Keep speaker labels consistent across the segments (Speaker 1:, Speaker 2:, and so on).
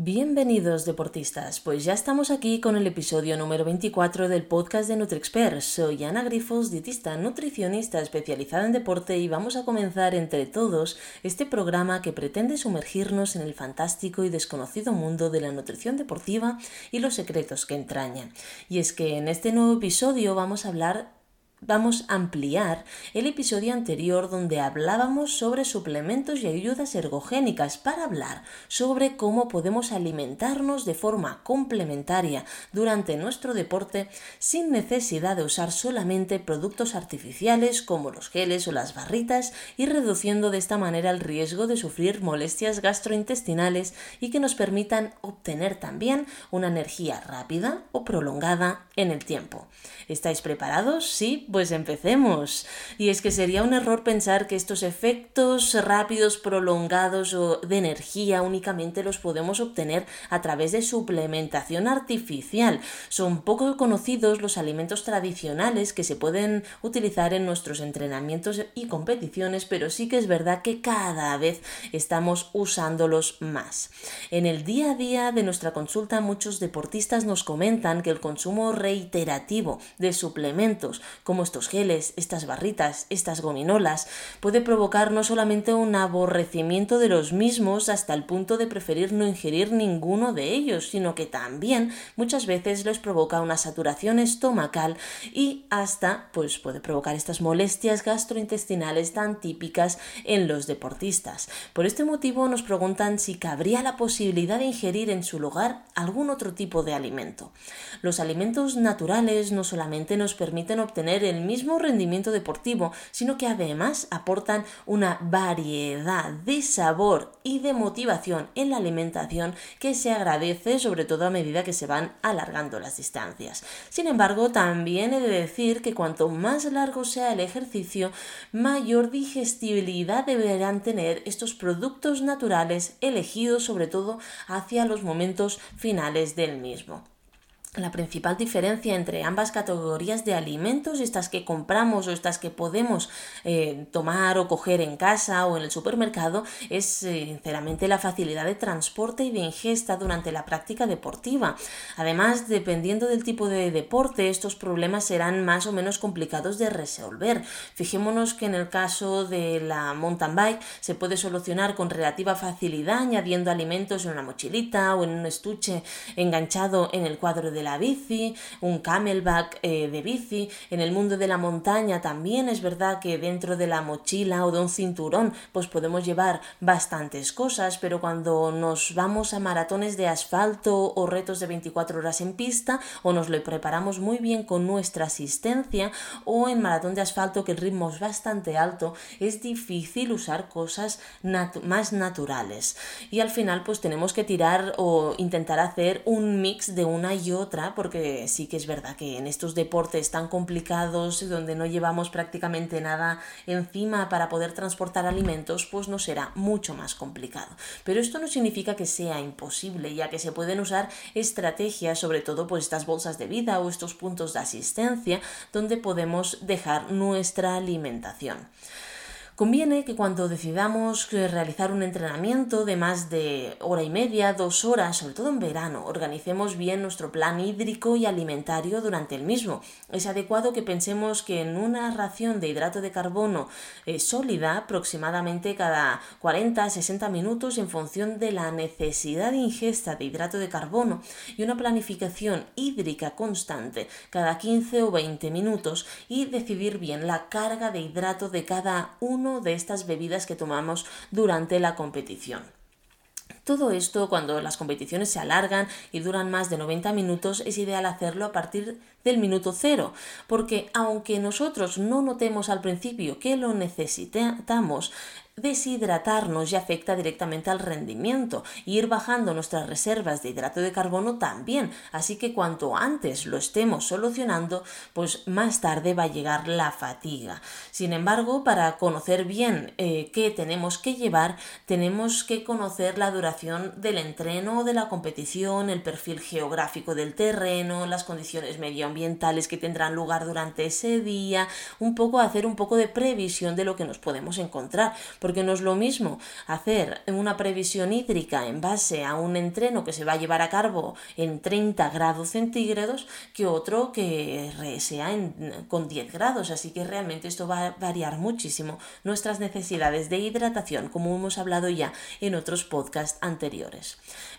Speaker 1: Bienvenidos deportistas, pues ya estamos aquí con el episodio número 24 del podcast de NutriExpert. Soy Ana Grifos, dietista nutricionista especializada en deporte y vamos a comenzar entre todos este programa que pretende sumergirnos en el fantástico y desconocido mundo de la nutrición deportiva y los secretos que entraña. Y es que en este nuevo episodio vamos a hablar vamos a ampliar el episodio anterior donde hablábamos sobre suplementos y ayudas ergogénicas para hablar sobre cómo podemos alimentarnos de forma complementaria durante nuestro deporte sin necesidad de usar solamente productos artificiales como los geles o las barritas y reduciendo de esta manera el riesgo de sufrir molestias gastrointestinales y que nos permitan obtener también una energía rápida o prolongada en el tiempo. ¿Estáis preparados? Sí, pues empecemos. Y es que sería un error pensar que estos efectos rápidos, prolongados o de energía únicamente los podemos obtener a través de suplementación artificial. Son poco conocidos los alimentos tradicionales que se pueden utilizar en nuestros entrenamientos y competiciones, pero sí que es verdad que cada vez estamos usándolos más. En el día a día de nuestra consulta muchos deportistas nos comentan que el consumo reiterativo de suplementos como estos geles, estas barritas, estas gominolas, puede provocar no solamente un aborrecimiento de los mismos hasta el punto de preferir no ingerir ninguno de ellos, sino que también muchas veces les provoca una saturación estomacal y hasta pues puede provocar estas molestias gastrointestinales tan típicas en los deportistas. Por este motivo nos preguntan si cabría la posibilidad de ingerir en su lugar algún otro tipo de alimento. Los alimentos naturales no solamente nos permiten obtener el mismo rendimiento deportivo, sino que además aportan una variedad de sabor y de motivación en la alimentación que se agradece sobre todo a medida que se van alargando las distancias. Sin embargo, también he de decir que cuanto más largo sea el ejercicio, mayor digestibilidad deberán tener estos productos naturales elegidos sobre todo hacia los momentos finales del mismo. La principal diferencia entre ambas categorías de alimentos, estas que compramos o estas que podemos eh, tomar o coger en casa o en el supermercado, es eh, sinceramente la facilidad de transporte y de ingesta durante la práctica deportiva. Además, dependiendo del tipo de deporte, estos problemas serán más o menos complicados de resolver. Fijémonos que en el caso de la mountain bike se puede solucionar con relativa facilidad añadiendo alimentos en una mochilita o en un estuche enganchado en el cuadro de la bici, un camelback eh, de bici. En el mundo de la montaña también es verdad que dentro de la mochila o de un cinturón pues podemos llevar bastantes cosas, pero cuando nos vamos a maratones de asfalto o retos de 24 horas en pista o nos lo preparamos muy bien con nuestra asistencia o en maratón de asfalto que el ritmo es bastante alto, es difícil usar cosas más naturales. Y al final pues tenemos que tirar o intentar hacer un mix de una y otra porque sí que es verdad que en estos deportes tan complicados, donde no llevamos prácticamente nada encima para poder transportar alimentos, pues nos será mucho más complicado. Pero esto no significa que sea imposible, ya que se pueden usar estrategias, sobre todo pues estas bolsas de vida o estos puntos de asistencia, donde podemos dejar nuestra alimentación. Conviene que cuando decidamos eh, realizar un entrenamiento de más de hora y media, dos horas, sobre todo en verano, organicemos bien nuestro plan hídrico y alimentario durante el mismo. Es adecuado que pensemos que en una ración de hidrato de carbono eh, sólida, aproximadamente cada 40-60 minutos en función de la necesidad de ingesta de hidrato de carbono y una planificación hídrica constante cada 15 o 20 minutos y decidir bien la carga de hidrato de cada uno de estas bebidas que tomamos durante la competición. Todo esto, cuando las competiciones se alargan y duran más de 90 minutos, es ideal hacerlo a partir del minuto cero, porque aunque nosotros no notemos al principio que lo necesitamos, deshidratarnos ya afecta directamente al rendimiento. Ir bajando nuestras reservas de hidrato de carbono también. Así que cuanto antes lo estemos solucionando, pues más tarde va a llegar la fatiga. Sin embargo, para conocer bien eh, qué tenemos que llevar, tenemos que conocer la duración del entreno de la competición, el perfil geográfico del terreno, las condiciones medioambientales que tendrán lugar durante ese día, un poco hacer un poco de previsión de lo que nos podemos encontrar, porque no es lo mismo hacer una previsión hídrica en base a un entreno que se va a llevar a cabo en 30 grados centígrados que otro que sea en, con 10 grados, así que realmente esto va a variar muchísimo nuestras necesidades de hidratación, como hemos hablado ya en otros podcasts anteriores.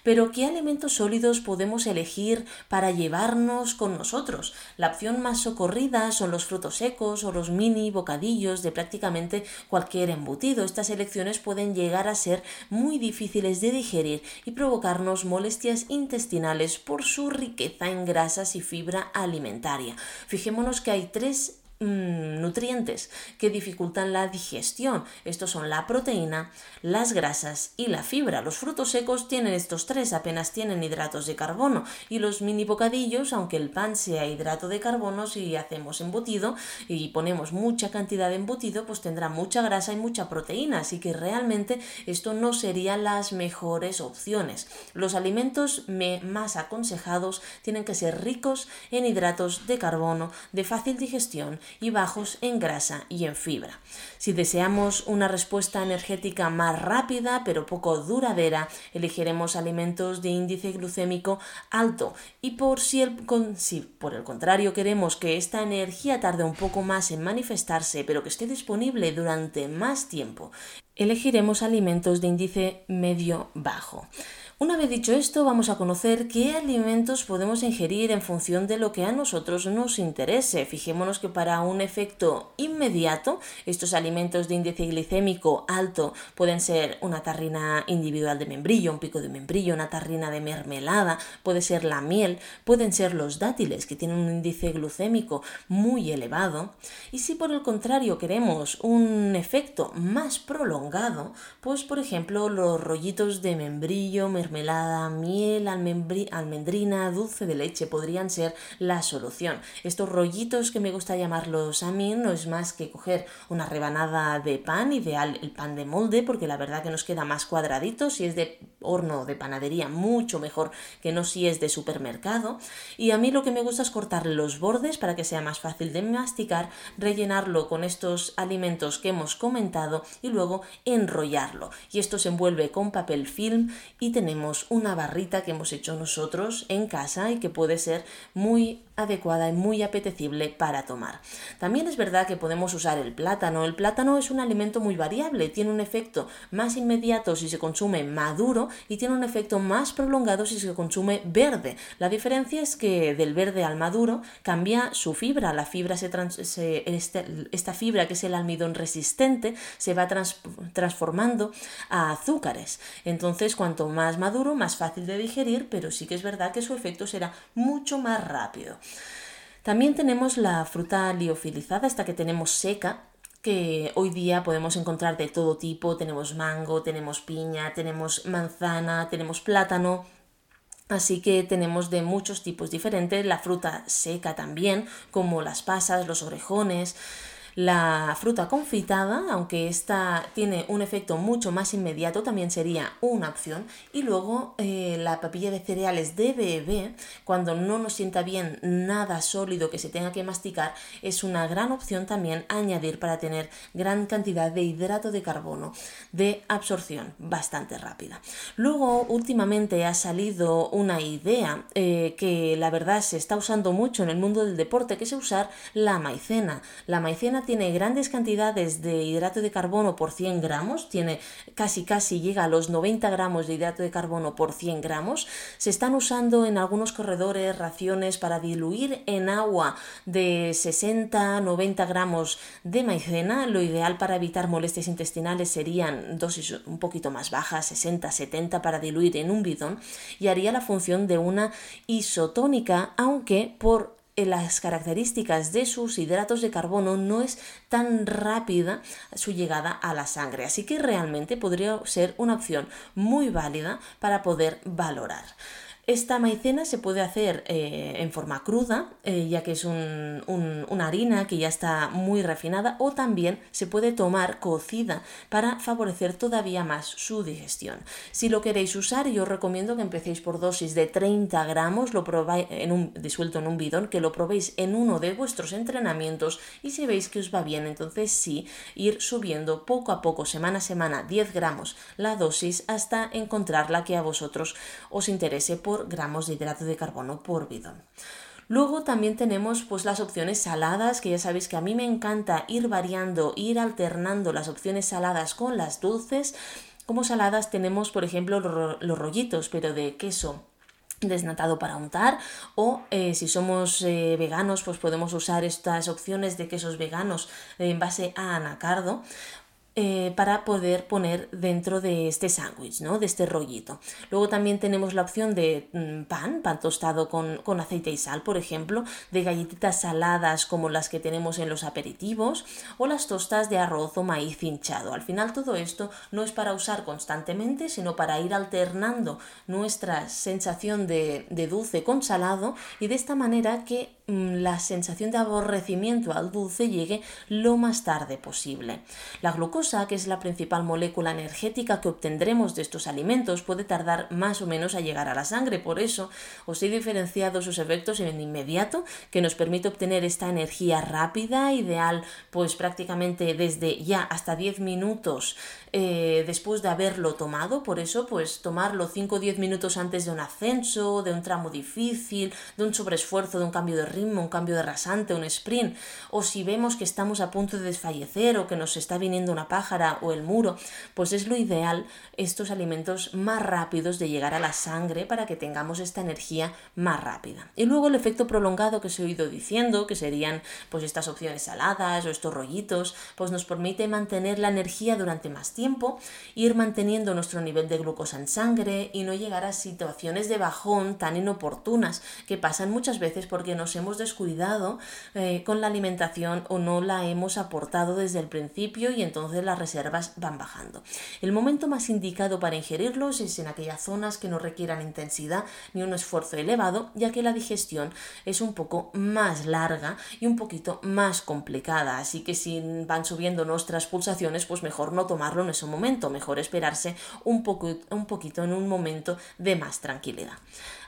Speaker 1: Pero, ¿qué alimentos sólidos podemos elegir para llevarnos con nosotros? La opción más socorrida son los frutos secos o los mini bocadillos de prácticamente cualquier embutido. Estas elecciones pueden llegar a ser muy difíciles de digerir y provocarnos molestias intestinales por su riqueza en grasas y fibra alimentaria. Fijémonos que hay tres Mm, nutrientes que dificultan la digestión. Estos son la proteína, las grasas y la fibra. Los frutos secos tienen estos tres, apenas tienen hidratos de carbono. Y los mini bocadillos, aunque el pan sea hidrato de carbono, si hacemos embutido y ponemos mucha cantidad de embutido, pues tendrá mucha grasa y mucha proteína. Así que realmente esto no serían las mejores opciones. Los alimentos más aconsejados tienen que ser ricos en hidratos de carbono, de fácil digestión y bajos en grasa y en fibra. Si deseamos una respuesta energética más rápida pero poco duradera, elegiremos alimentos de índice glucémico alto y por si, el, si por el contrario queremos que esta energía tarde un poco más en manifestarse pero que esté disponible durante más tiempo, elegiremos alimentos de índice medio-bajo. Una vez dicho esto, vamos a conocer qué alimentos podemos ingerir en función de lo que a nosotros nos interese. Fijémonos que para un efecto inmediato, estos alimentos de índice glicémico alto pueden ser una tarrina individual de membrillo, un pico de membrillo, una tarrina de mermelada, puede ser la miel, pueden ser los dátiles que tienen un índice glucémico muy elevado. Y si por el contrario queremos un efecto más prolongado, pues por ejemplo los rollitos de membrillo, miel, almendrina, dulce de leche podrían ser la solución. Estos rollitos que me gusta llamarlos a mí no es más que coger una rebanada de pan, ideal el pan de molde, porque la verdad que nos queda más cuadradito, si es de horno de panadería mucho mejor que no si es de supermercado. Y a mí lo que me gusta es cortarle los bordes para que sea más fácil de masticar, rellenarlo con estos alimentos que hemos comentado y luego enrollarlo. Y esto se envuelve con papel film y tenemos una barrita que hemos hecho nosotros en casa y que puede ser muy adecuada y muy apetecible para tomar. También es verdad que podemos usar el plátano. El plátano es un alimento muy variable, tiene un efecto más inmediato si se consume maduro y tiene un efecto más prolongado si se consume verde. La diferencia es que del verde al maduro cambia su fibra. La fibra se, este, esta fibra que es el almidón resistente se va transformando a azúcares. Entonces, cuanto más maduro, más fácil de digerir, pero sí que es verdad que su efecto será mucho más rápido. También tenemos la fruta liofilizada, esta que tenemos seca, que hoy día podemos encontrar de todo tipo. Tenemos mango, tenemos piña, tenemos manzana, tenemos plátano. Así que tenemos de muchos tipos diferentes. La fruta seca también, como las pasas, los orejones. La fruta confitada, aunque esta tiene un efecto mucho más inmediato, también sería una opción. Y luego eh, la papilla de cereales de bebé, cuando no nos sienta bien nada sólido que se tenga que masticar, es una gran opción también añadir para tener gran cantidad de hidrato de carbono de absorción bastante rápida. Luego, últimamente ha salido una idea eh, que la verdad se está usando mucho en el mundo del deporte, que es usar la maicena. La maicena tiene grandes cantidades de hidrato de carbono por 100 gramos, tiene casi casi llega a los 90 gramos de hidrato de carbono por 100 gramos. Se están usando en algunos corredores raciones para diluir en agua de 60-90 gramos de maicena. Lo ideal para evitar molestias intestinales serían dosis un poquito más bajas, 60-70 para diluir en un bidón y haría la función de una isotónica, aunque por las características de sus hidratos de carbono no es tan rápida su llegada a la sangre. Así que realmente podría ser una opción muy válida para poder valorar. Esta maicena se puede hacer eh, en forma cruda, eh, ya que es una harina que ya está muy refinada, o también se puede tomar cocida para favorecer todavía más su digestión. Si lo queréis usar, yo os recomiendo que empecéis por dosis de 30 gramos, lo probáis en un, disuelto en un bidón, que lo probéis en uno de vuestros entrenamientos y si veis que os va bien, entonces sí, ir subiendo poco a poco, semana a semana, 10 gramos la dosis hasta encontrar la que a vosotros os interese por gramos de hidrato de carbono por bidón. Luego también tenemos pues las opciones saladas, que ya sabéis que a mí me encanta ir variando, ir alternando las opciones saladas con las dulces. Como saladas tenemos, por ejemplo, los rollitos, pero de queso desnatado para untar o eh, si somos eh, veganos pues podemos usar estas opciones de quesos veganos en base a anacardo eh, para poder poner dentro de este sándwich, ¿no? de este rollito. Luego también tenemos la opción de mm, pan, pan tostado con, aceite y sal, por ejemplo, de galletitas saladas como las que tenemos en los aperitivos o las tostas de arroz o maíz hinchado. Al final todo esto no es para usar constantemente, sino para ir alternando nuestra sensación de, de dulce con salado y de esta manera que mm, la sensación de aborrecimiento al dulce llegue lo más tarde posible. La glucosa que es la principal molécula energética que obtendremos de estos alimentos, puede tardar más o menos a llegar a la sangre. Por eso os he diferenciado sus efectos en inmediato, que nos permite obtener esta energía rápida, ideal, pues prácticamente desde ya hasta 10 minutos eh, después de haberlo tomado. Por eso, pues tomarlo 5 o 10 minutos antes de un ascenso, de un tramo difícil, de un sobreesfuerzo, de un cambio de ritmo, un cambio de rasante, un sprint, o si vemos que estamos a punto de desfallecer o que nos está viniendo una pájara o el muro, pues es lo ideal estos alimentos más rápidos de llegar a la sangre para que tengamos esta energía más rápida. Y luego el efecto prolongado que os he oído diciendo, que serían pues estas opciones saladas o estos rollitos, pues nos permite mantener la energía durante más tiempo, ir manteniendo nuestro nivel de glucosa en sangre y no llegar a situaciones de bajón tan inoportunas que pasan muchas veces porque nos hemos descuidado eh, con la alimentación o no la hemos aportado desde el principio y entonces las reservas van bajando. El momento más indicado para ingerirlos es en aquellas zonas que no requieran intensidad ni un esfuerzo elevado, ya que la digestión es un poco más larga y un poquito más complicada. Así que si van subiendo nuestras pulsaciones, pues mejor no tomarlo en ese momento, mejor esperarse un, poco, un poquito en un momento de más tranquilidad.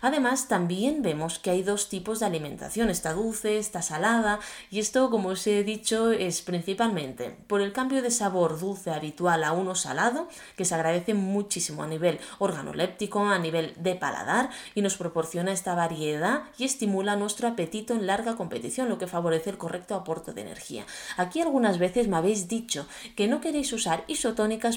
Speaker 1: Además, también vemos que hay dos tipos de alimentación, esta dulce, esta salada, y esto, como os he dicho, es principalmente por el cambio de sabor dulce habitual a uno salado, que se agradece muchísimo a nivel organoléptico, a nivel de paladar, y nos proporciona esta variedad y estimula nuestro apetito en larga competición, lo que favorece el correcto aporte de energía. Aquí algunas veces me habéis dicho que no queréis usar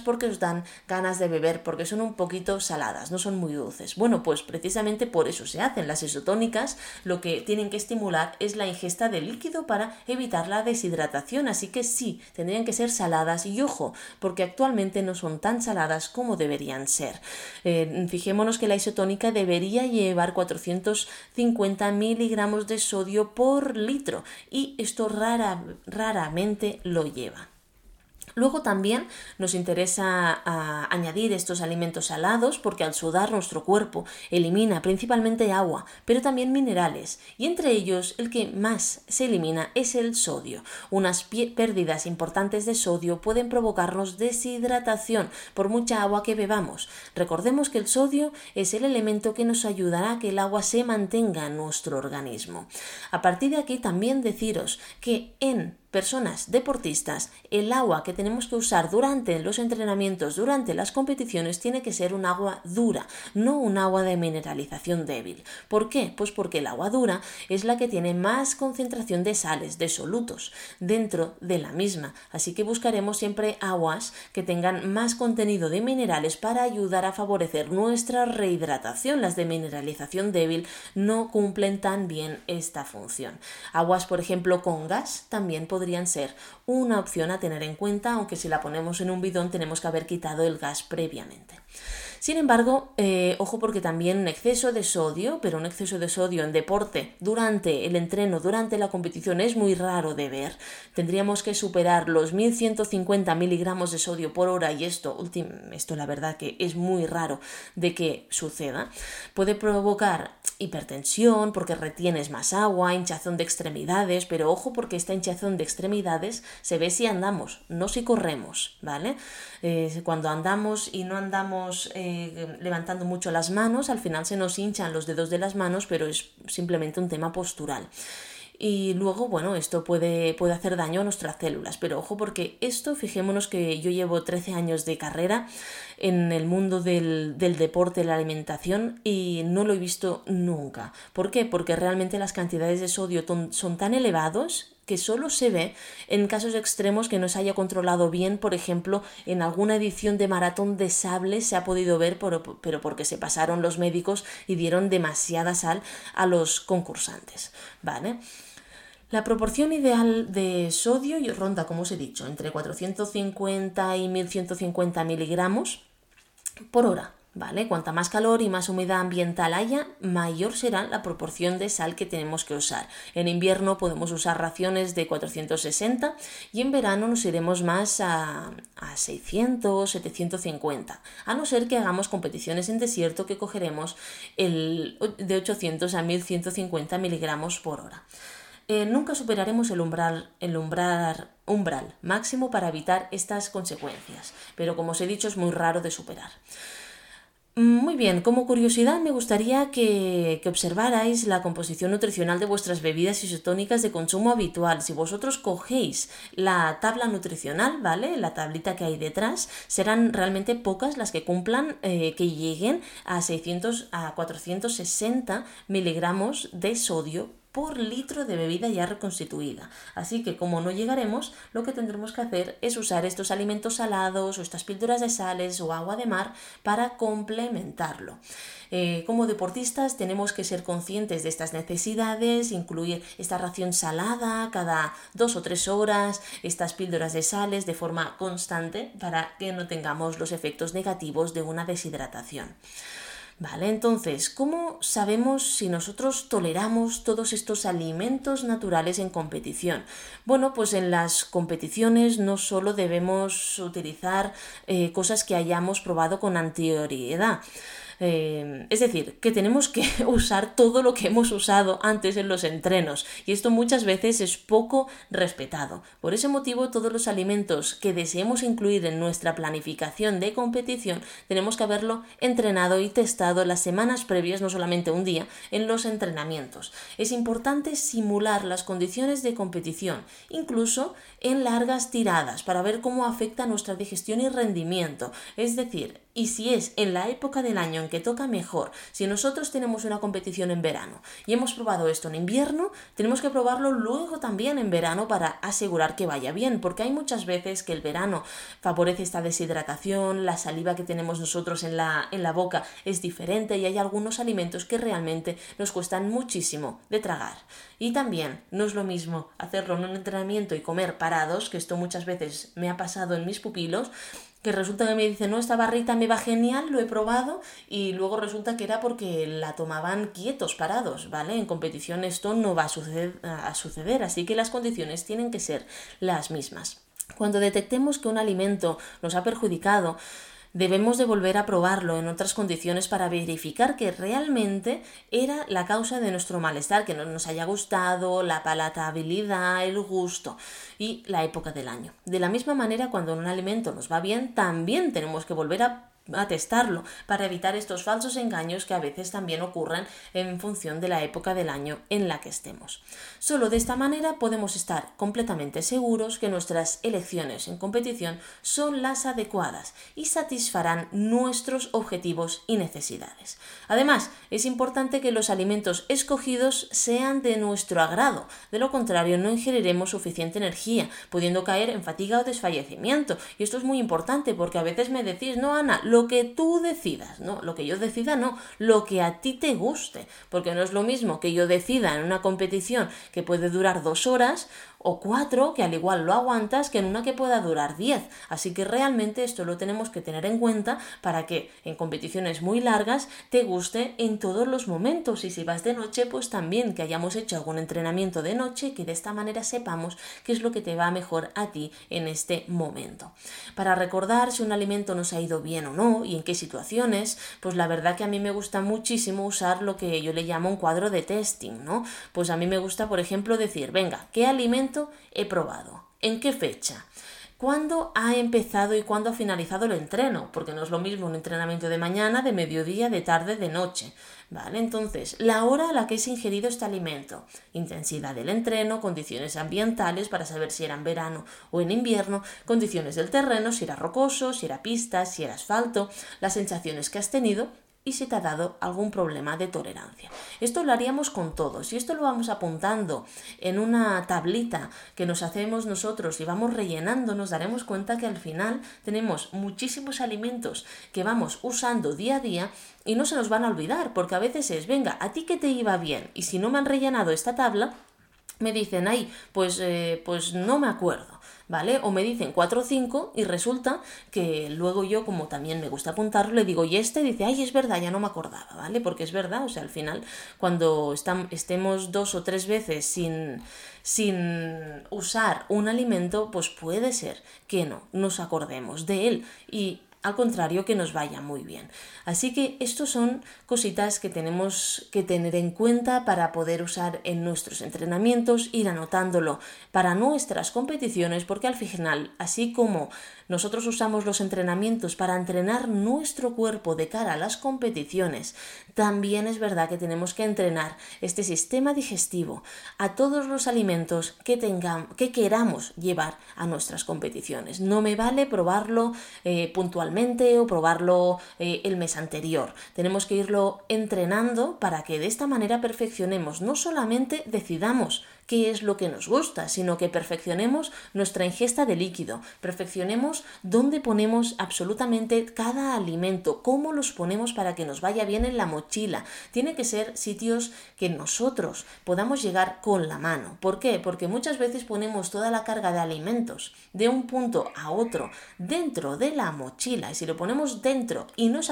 Speaker 1: porque os dan ganas de beber, porque son un poquito saladas, no son muy dulces. Bueno, pues precisamente por eso se hacen las isotónicas, lo que tienen que estimular es la ingesta de líquido para evitar la deshidratación, así que sí, tendrían que ser saladas y ojo, porque actualmente no son tan saladas como deberían ser. Eh, fijémonos que la isotónica debería llevar 450 miligramos de sodio por litro y esto rara, raramente lo lleva. Luego también nos interesa ah, añadir estos alimentos salados porque al sudar nuestro cuerpo elimina principalmente agua, pero también minerales, y entre ellos el que más se elimina es el sodio. Unas pérdidas importantes de sodio pueden provocarnos deshidratación por mucha agua que bebamos. Recordemos que el sodio es el elemento que nos ayudará a que el agua se mantenga en nuestro organismo. A partir de aquí también deciros que en personas deportistas, el agua que tenemos que usar durante los entrenamientos, durante las competiciones, tiene que ser un agua dura, no un agua de mineralización débil. ¿Por qué? Pues porque el agua dura es la que tiene más concentración de sales, de solutos, dentro de la misma. Así que buscaremos siempre aguas que tengan más contenido de minerales para ayudar a favorecer nuestra rehidratación. Las de mineralización débil no cumplen tan bien esta función. Aguas, por ejemplo, con gas también podrían podrían ser una opción a tener en cuenta, aunque si la ponemos en un bidón tenemos que haber quitado el gas previamente. Sin embargo, eh, ojo porque también un exceso de sodio, pero un exceso de sodio en deporte durante el entreno, durante la competición, es muy raro de ver. Tendríamos que superar los 1150 miligramos de sodio por hora y esto, esto la verdad que es muy raro de que suceda. Puede provocar hipertensión porque retienes más agua, hinchazón de extremidades, pero ojo porque esta hinchazón de extremidades se ve si andamos, no si corremos, ¿vale? Eh, cuando andamos y no andamos eh, levantando mucho las manos, al final se nos hinchan los dedos de las manos, pero es simplemente un tema postural y luego, bueno, esto puede, puede hacer daño a nuestras células. Pero ojo porque esto, fijémonos que yo llevo 13 años de carrera en el mundo del, del deporte, la alimentación y no lo he visto nunca. ¿Por qué? Porque realmente las cantidades de sodio son tan elevados que solo se ve en casos extremos que no se haya controlado bien, por ejemplo, en alguna edición de maratón de sable se ha podido ver, pero porque se pasaron los médicos y dieron demasiada sal a los concursantes, ¿vale? La proporción ideal de sodio ronda, como os he dicho, entre 450 y 1150 miligramos por hora. ¿Vale? Cuanta más calor y más humedad ambiental haya, mayor será la proporción de sal que tenemos que usar. En invierno podemos usar raciones de 460 y en verano nos iremos más a, a 600, 750, a no ser que hagamos competiciones en desierto que cogeremos el, de 800 a 1150 miligramos por hora. Eh, nunca superaremos el umbral, el umbral, umbral máximo para evitar estas consecuencias, pero como os he dicho es muy raro de superar. Muy bien, como curiosidad me gustaría que, observarais la composición nutricional de vuestras bebidas isotónicas de consumo habitual. Si vosotros cogéis la tabla nutricional, ¿vale? La tablita que hay detrás, serán realmente pocas las que cumplan, eh, que lleguen a 600 a 460 miligramos de sodio por litro de bebida ya reconstituida. Así que como no llegaremos, lo que tendremos que hacer es usar estos alimentos salados o estas píldoras de sales o agua de mar para complementarlo. Eh, como deportistas tenemos que ser conscientes de estas necesidades, incluir esta ración salada cada dos o tres horas, estas píldoras de sales de forma constante para que no tengamos los efectos negativos de una deshidratación. Vale, entonces, ¿cómo sabemos si nosotros toleramos todos estos alimentos naturales en competición? Bueno, pues en las competiciones no solo debemos utilizar eh, cosas que hayamos probado con anterioridad, eh, es decir, que tenemos que usar todo lo que hemos usado antes en los entrenos y esto muchas veces es poco respetado. Por ese motivo, todos los alimentos que deseemos incluir en nuestra planificación de competición tenemos que haberlo entrenado y testado las semanas previas, no solamente un día, en los entrenamientos. Es importante simular las condiciones de competición, incluso en largas tiradas, para ver cómo afecta nuestra digestión y rendimiento. Es decir, y si es en la época del año en que toca mejor, si nosotros tenemos una competición en verano y hemos probado esto en invierno, tenemos que probarlo luego también en verano para asegurar que vaya bien, porque hay muchas veces que el verano favorece esta deshidratación, la saliva que tenemos nosotros en la, en la boca es diferente y hay algunos alimentos que realmente nos cuestan muchísimo de tragar. Y también no es lo mismo hacerlo en un entrenamiento y comer que esto muchas veces me ha pasado en mis pupilos, que resulta que me dice, no, esta barrita me va genial, lo he probado, y luego resulta que era porque la tomaban quietos, parados, ¿vale? En competición esto no va a suceder así que las condiciones tienen que ser las mismas. Cuando detectemos que un alimento nos ha perjudicado, debemos de volver a probarlo en otras condiciones para verificar que realmente era la causa de nuestro malestar, que no nos haya gustado, la palatabilidad, el gusto y la época del año. De la misma manera, cuando un alimento nos va bien, también tenemos que volver a a testarlo para evitar estos falsos engaños que a veces también ocurren en función de la época del año en la que estemos. Solo de esta manera podemos estar completamente seguros que nuestras elecciones en competición son las adecuadas y satisfarán nuestros objetivos y necesidades. Además, es importante que los alimentos escogidos sean de nuestro agrado, de lo contrario no ingeriremos suficiente energía, pudiendo caer en fatiga o desfallecimiento. Y esto es muy importante porque a veces me decís, no Ana, lo que tú decidas, no, lo que yo decida no, lo que a ti te guste, porque no es lo mismo que yo decida en una competición que puede durar dos horas o cuatro que al igual lo aguantas que en una que pueda durar diez. Así que realmente esto lo tenemos que tener en cuenta para que en competiciones muy largas te guste en todos los momentos y si vas de noche pues también que hayamos hecho algún entrenamiento de noche que de esta manera sepamos qué es lo que te va mejor a ti en este momento. Para recordar si un alimento nos ha ido bien o no y en qué situaciones, pues la verdad que a mí me gusta muchísimo usar lo que yo le llamo un cuadro de testing, ¿no? Pues a mí me gusta, por ejemplo, decir, venga, ¿qué alimento he probado? ¿En qué fecha? ¿Cuándo ha empezado y cuándo ha finalizado el entreno? Porque no es lo mismo un entrenamiento de mañana, de mediodía, de tarde, de noche. ¿Vale? Entonces, la hora a la que es ingerido este alimento, intensidad del entreno, condiciones ambientales para saber si era en verano o en invierno, condiciones del terreno, si era rocoso, si era pista, si era asfalto, las sensaciones que has tenido y si te ha dado algún problema de tolerancia. Esto lo haríamos con todos y esto lo vamos apuntando en una tablita que nos hacemos nosotros y vamos rellenando, nos daremos cuenta que al final tenemos muchísimos alimentos que vamos usando día a día y no se nos van a olvidar, porque a veces es, venga, a ti que te iba bien y si no me han rellenado esta tabla, me dicen, ay, pues, eh, pues no me acuerdo. ¿vale? O me dicen 4 o 5 y resulta que luego yo, como también me gusta apuntarlo, le digo, y este dice, ay, es verdad, ya no me acordaba, ¿vale? Porque es verdad, o sea, al final, cuando estemos dos o tres veces sin, sin usar un alimento, pues puede ser que no nos acordemos de él y al contrario que nos vaya muy bien. Así que estos son cositas que tenemos que tener en cuenta para poder usar en nuestros entrenamientos, ir anotándolo para nuestras competiciones, porque al final, así como nosotros usamos los entrenamientos para entrenar nuestro cuerpo de cara a las competiciones, también es verdad que tenemos que entrenar este sistema digestivo a todos los alimentos que tengamos, que queramos llevar a nuestras competiciones. No me vale probarlo eh, puntualmente o probarlo eh, el mes anterior. Tenemos que irlo entrenando para que de esta manera perfeccionemos, no solamente decidamos qué es lo que nos gusta, sino que perfeccionemos nuestra ingesta de líquido, perfeccionemos dónde ponemos absolutamente cada alimento, cómo los ponemos para que nos vaya bien en la mochila. Tiene que ser sitios que nosotros podamos llegar con la mano. ¿Por qué? Porque muchas veces ponemos toda la carga de alimentos de un punto a otro dentro de la mochila y si lo ponemos dentro y no es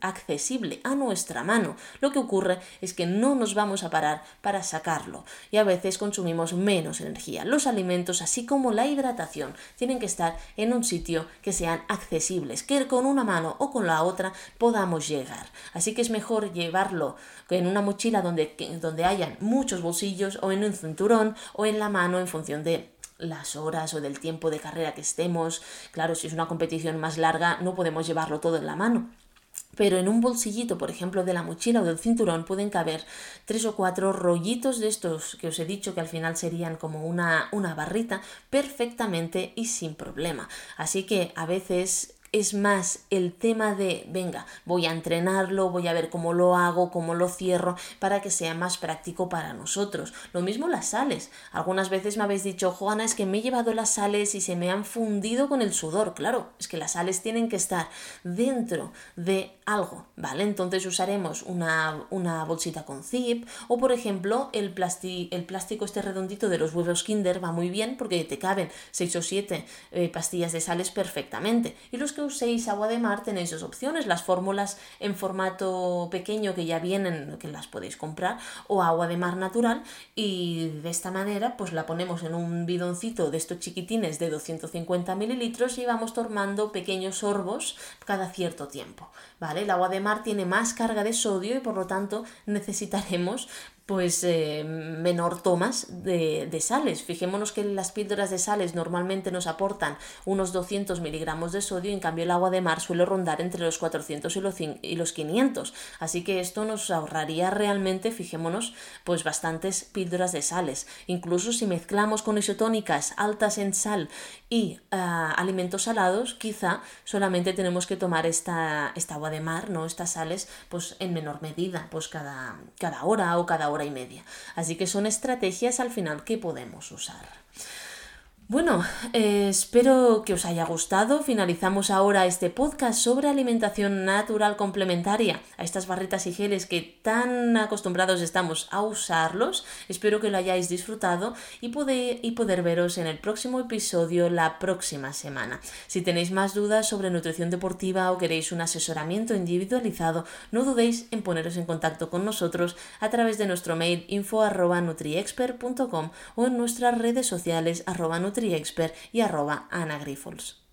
Speaker 1: accesible a nuestra mano, lo que ocurre es que no nos vamos a parar para sacarlo y a veces consumimos menos energía. Los alimentos, así como la hidratación, tienen que estar en un sitio que sean accesibles, que con una mano o con la otra podamos llegar. Así que es mejor llevarlo en una mochila donde, donde hayan muchos bolsillos o en un cinturón o en la mano en función de las horas o del tiempo de carrera que estemos. Claro, si es una competición más larga no podemos llevarlo todo en la mano pero en un bolsillito, por ejemplo, de la mochila o del cinturón pueden caber tres o cuatro rollitos de estos que os he dicho que al final serían como una, una barrita perfectamente y sin problema. Así que a veces es más el tema de, venga, voy a entrenarlo, voy a ver cómo lo hago, cómo lo cierro, para que sea más práctico para nosotros. Lo mismo las sales. Algunas veces me habéis dicho, Juana, es que me he llevado las sales y se me han fundido con el sudor. Claro, es que las sales tienen que estar dentro de algo, ¿vale? Entonces usaremos una, una bolsita con zip o, por ejemplo, el, el plástico este redondito de los huevos Kinder va muy bien porque te caben 6 o 7 eh, pastillas de sales perfectamente. Y los que uséis agua de mar tenéis dos opciones, las fórmulas en formato pequeño que ya vienen, que las podéis comprar, o agua de mar natural y de esta manera pues la ponemos en un bidoncito de estos chiquitines de 250 mililitros y vamos tomando pequeños sorbos cada cierto tiempo. ¿vale? El agua de mar tiene más carga de sodio y por lo tanto necesitaremos pues eh, menor tomas de, de, sales. Fijémonos que las píldoras de sales normalmente nos aportan unos 200 miligramos de sodio, en cambio el agua de mar suele rondar entre los 400 y los, y los 500. Así que esto nos ahorraría realmente, fijémonos, pues bastantes píldoras de sales. Incluso si mezclamos con isotónicas altas en sal y ah, alimentos salados, quizá solamente tenemos que tomar esta, esta agua de mar, ¿no? Estas sales, pues en menor medida, pues cada, cada hora o cada hora y media. Así que son estrategias al final que podemos usar. Bueno, eh, espero que os haya gustado. Finalizamos ahora este podcast sobre alimentación natural complementaria a estas barretas y geles que tan acostumbrados estamos a usarlos. Espero que lo hayáis disfrutado y poder, y poder veros en el próximo episodio la próxima semana. Si tenéis más dudas sobre nutrición deportiva o queréis un asesoramiento individualizado, no dudéis en poneros en contacto con nosotros a través de nuestro mail info.nutriexpert.com o en nuestras redes sociales arroba NutriExpert y arroba Ana Grifols.